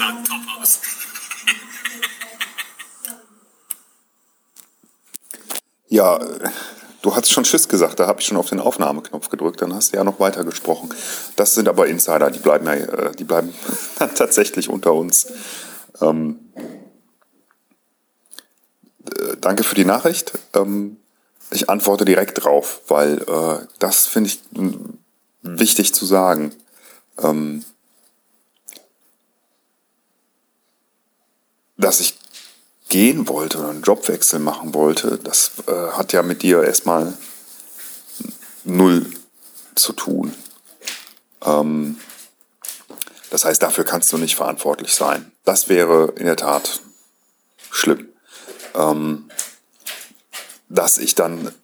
aus. Ja, du hast schon Schiss gesagt, da habe ich schon auf den Aufnahmeknopf gedrückt, dann hast du ja noch weiter gesprochen. Das sind aber Insider, die bleiben ja, äh, die bleiben tatsächlich unter uns. Ähm, äh, danke für die Nachricht. Ähm, ich antworte direkt drauf, weil äh, das finde ich wichtig zu sagen. Ähm, dass ich gehen wollte oder einen Jobwechsel machen wollte, das äh, hat ja mit dir erstmal null zu tun. Ähm, das heißt, dafür kannst du nicht verantwortlich sein. Das wäre in der Tat schlimm. Ähm, dass ich dann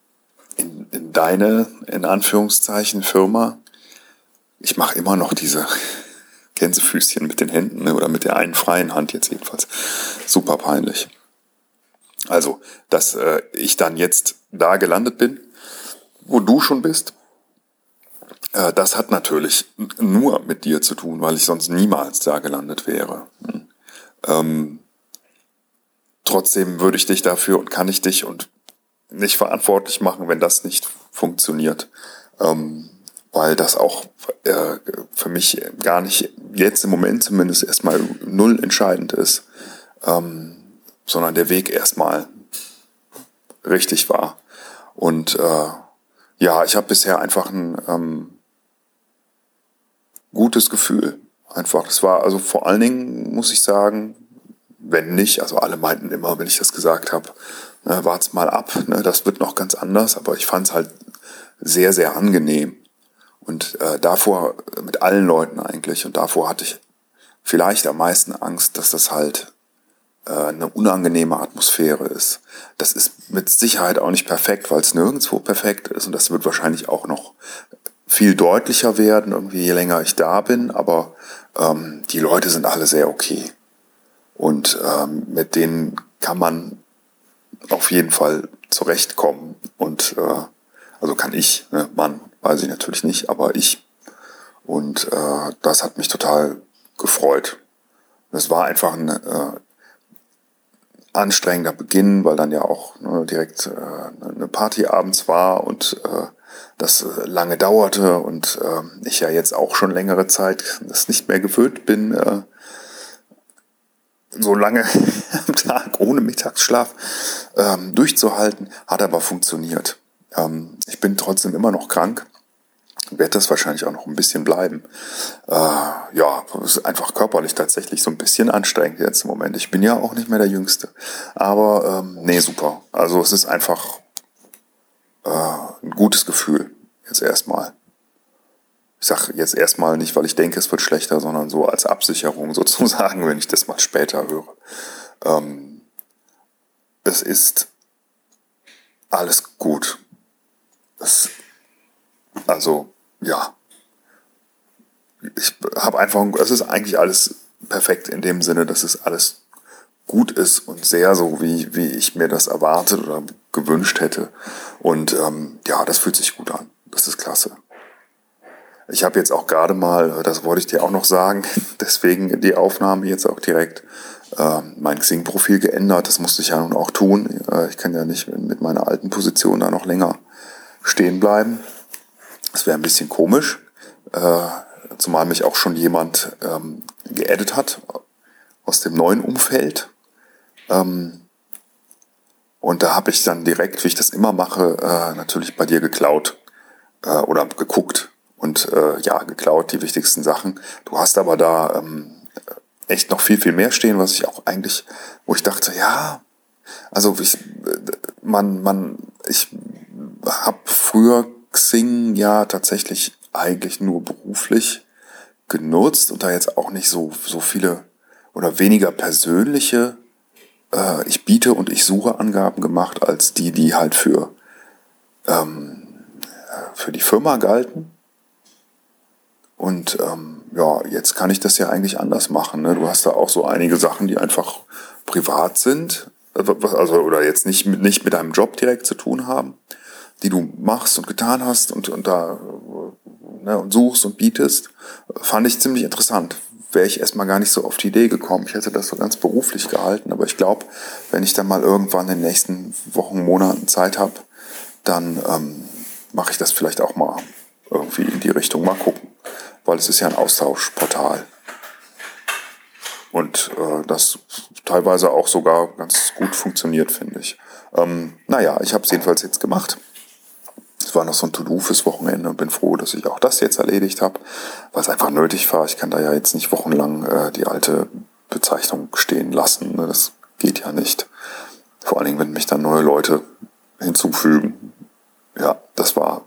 in, in deine, in Anführungszeichen, Firma, ich mache immer noch diese Gänsefüßchen mit den Händen ne, oder mit der einen freien Hand jetzt jedenfalls. Super peinlich. Also, dass äh, ich dann jetzt da gelandet bin, wo du schon bist, äh, das hat natürlich nur mit dir zu tun, weil ich sonst niemals da gelandet wäre. Hm. Ähm, trotzdem würde ich dich dafür und kann ich dich und nicht verantwortlich machen, wenn das nicht funktioniert. Ähm, weil das auch äh, für mich gar nicht jetzt im Moment zumindest erstmal null entscheidend ist, ähm, sondern der Weg erstmal richtig war. Und äh, ja, ich habe bisher einfach ein ähm, gutes Gefühl. Einfach, das war also vor allen Dingen, muss ich sagen, wenn nicht, also alle meinten immer, wenn ich das gesagt habe, ne, wart's mal ab, ne, das wird noch ganz anders, aber ich fand es halt sehr, sehr angenehm. Und äh, davor, mit allen Leuten eigentlich, und davor hatte ich vielleicht am meisten Angst, dass das halt äh, eine unangenehme Atmosphäre ist. Das ist mit Sicherheit auch nicht perfekt, weil es nirgendwo perfekt ist und das wird wahrscheinlich auch noch viel deutlicher werden, irgendwie je länger ich da bin, aber ähm, die Leute sind alle sehr okay. Und ähm, mit denen kann man auf jeden Fall zurechtkommen. Und äh, also kann ich, ne, Mann, weiß ich natürlich nicht, aber ich. Und äh, das hat mich total gefreut. Es war einfach ein äh, anstrengender Beginn, weil dann ja auch ne, direkt äh, eine Party abends war und äh, das äh, lange dauerte und äh, ich ja jetzt auch schon längere Zeit das nicht mehr gewöhnt bin, äh, so lange am Tag ohne Mittagsschlaf ähm, durchzuhalten, hat aber funktioniert. Ähm, ich bin trotzdem immer noch krank, werde das wahrscheinlich auch noch ein bisschen bleiben. Äh, ja, ist einfach körperlich tatsächlich so ein bisschen anstrengend jetzt im Moment. Ich bin ja auch nicht mehr der Jüngste. Aber ähm, nee, super. Also es ist einfach äh, ein gutes Gefühl jetzt erstmal. Ich sage jetzt erstmal nicht, weil ich denke, es wird schlechter, sondern so als Absicherung sozusagen, wenn ich das mal später höre. Ähm, es ist alles gut. Es, also, ja. Ich habe einfach, es ist eigentlich alles perfekt in dem Sinne, dass es alles gut ist und sehr so, wie, wie ich mir das erwartet oder gewünscht hätte. Und ähm, ja, das fühlt sich gut an. Das ist klasse. Ich habe jetzt auch gerade mal, das wollte ich dir auch noch sagen, deswegen die Aufnahme jetzt auch direkt, äh, mein Xing-Profil geändert. Das musste ich ja nun auch tun. Äh, ich kann ja nicht mit meiner alten Position da noch länger stehen bleiben. Das wäre ein bisschen komisch, äh, zumal mich auch schon jemand ähm, geaddet hat aus dem neuen Umfeld. Ähm, und da habe ich dann direkt, wie ich das immer mache, äh, natürlich bei dir geklaut äh, oder geguckt, und äh, ja, geklaut, die wichtigsten Sachen. Du hast aber da ähm, echt noch viel, viel mehr stehen, was ich auch eigentlich, wo ich dachte, ja, also ich, man, man, ich habe früher Xing ja tatsächlich eigentlich nur beruflich genutzt und da jetzt auch nicht so, so viele oder weniger persönliche äh, ich biete und ich suche Angaben gemacht, als die, die halt für, ähm, für die Firma galten. Und ähm, ja, jetzt kann ich das ja eigentlich anders machen. Ne? Du hast da auch so einige Sachen, die einfach privat sind, also oder jetzt nicht mit, nicht mit deinem Job direkt zu tun haben, die du machst und getan hast und, und da ne, und suchst und bietest, fand ich ziemlich interessant. wäre ich erstmal gar nicht so auf die Idee gekommen. Ich hätte das so ganz beruflich gehalten, aber ich glaube, wenn ich dann mal irgendwann in den nächsten Wochen, Monaten Zeit habe, dann ähm, mache ich das vielleicht auch mal irgendwie in die Richtung mal gucken, weil es ist ja ein Austauschportal. Und äh, das teilweise auch sogar ganz gut funktioniert, finde ich. Ähm, naja, ich habe es jedenfalls jetzt gemacht. War noch so ein To-Do fürs Wochenende und bin froh, dass ich auch das jetzt erledigt habe, weil es einfach nötig war. Ich kann da ja jetzt nicht wochenlang äh, die alte Bezeichnung stehen lassen. Ne? Das geht ja nicht. Vor allen Dingen, wenn mich dann neue Leute hinzufügen. Ja, das war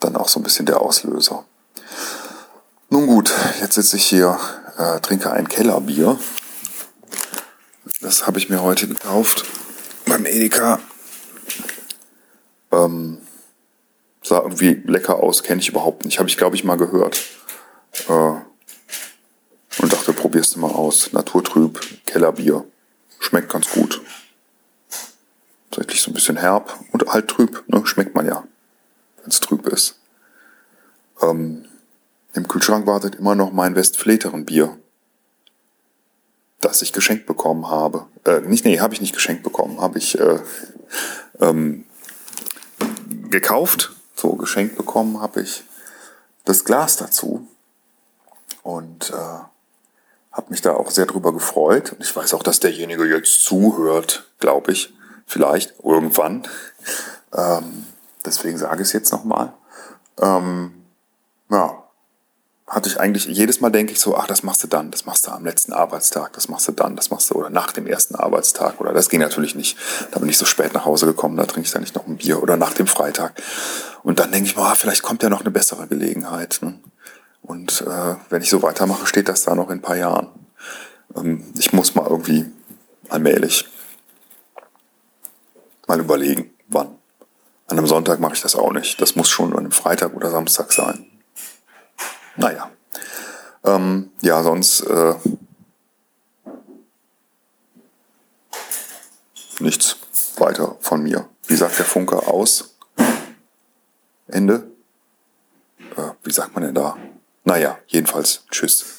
dann auch so ein bisschen der Auslöser. Nun gut, jetzt sitze ich hier, äh, trinke ein Kellerbier. Das habe ich mir heute gekauft beim Edeka. Ähm, Sah irgendwie lecker aus, kenne ich überhaupt nicht. Habe ich, glaube ich, mal gehört. Äh, und dachte, probierst du mal aus. Naturtrüb, Kellerbier. Schmeckt ganz gut. Tatsächlich so ein bisschen herb und halt trüb. Ne? Schmeckt man ja, wenn es trüb ist. Ähm, Im Kühlschrank wartet immer noch mein Westfleteren Bier, das ich geschenkt bekommen habe. Äh, nicht, nee, habe ich nicht geschenkt bekommen. Habe ich äh, ähm, gekauft so geschenkt bekommen habe ich das Glas dazu und äh, habe mich da auch sehr drüber gefreut. Und ich weiß auch, dass derjenige jetzt zuhört, glaube ich, vielleicht irgendwann. Ähm, deswegen sage ich es jetzt nochmal. Ähm, ja, hatte ich eigentlich, jedes Mal denke ich so, ach, das machst du dann, das machst du am letzten Arbeitstag, das machst du dann, das machst du oder nach dem ersten Arbeitstag oder das ging natürlich nicht. Da bin ich so spät nach Hause gekommen, da trinke ich dann nicht noch ein Bier oder nach dem Freitag. Und dann denke ich mal, ah, vielleicht kommt ja noch eine bessere Gelegenheit. Ne? Und äh, wenn ich so weitermache, steht das da noch in ein paar Jahren. Ähm, ich muss mal irgendwie allmählich mal überlegen, wann. An einem Sonntag mache ich das auch nicht. Das muss schon an einem Freitag oder Samstag sein. Naja. Ähm, ja, sonst äh, nichts weiter von mir. Wie sagt der Funke aus? Ende? Äh, wie sagt man denn da? Naja, jedenfalls, tschüss.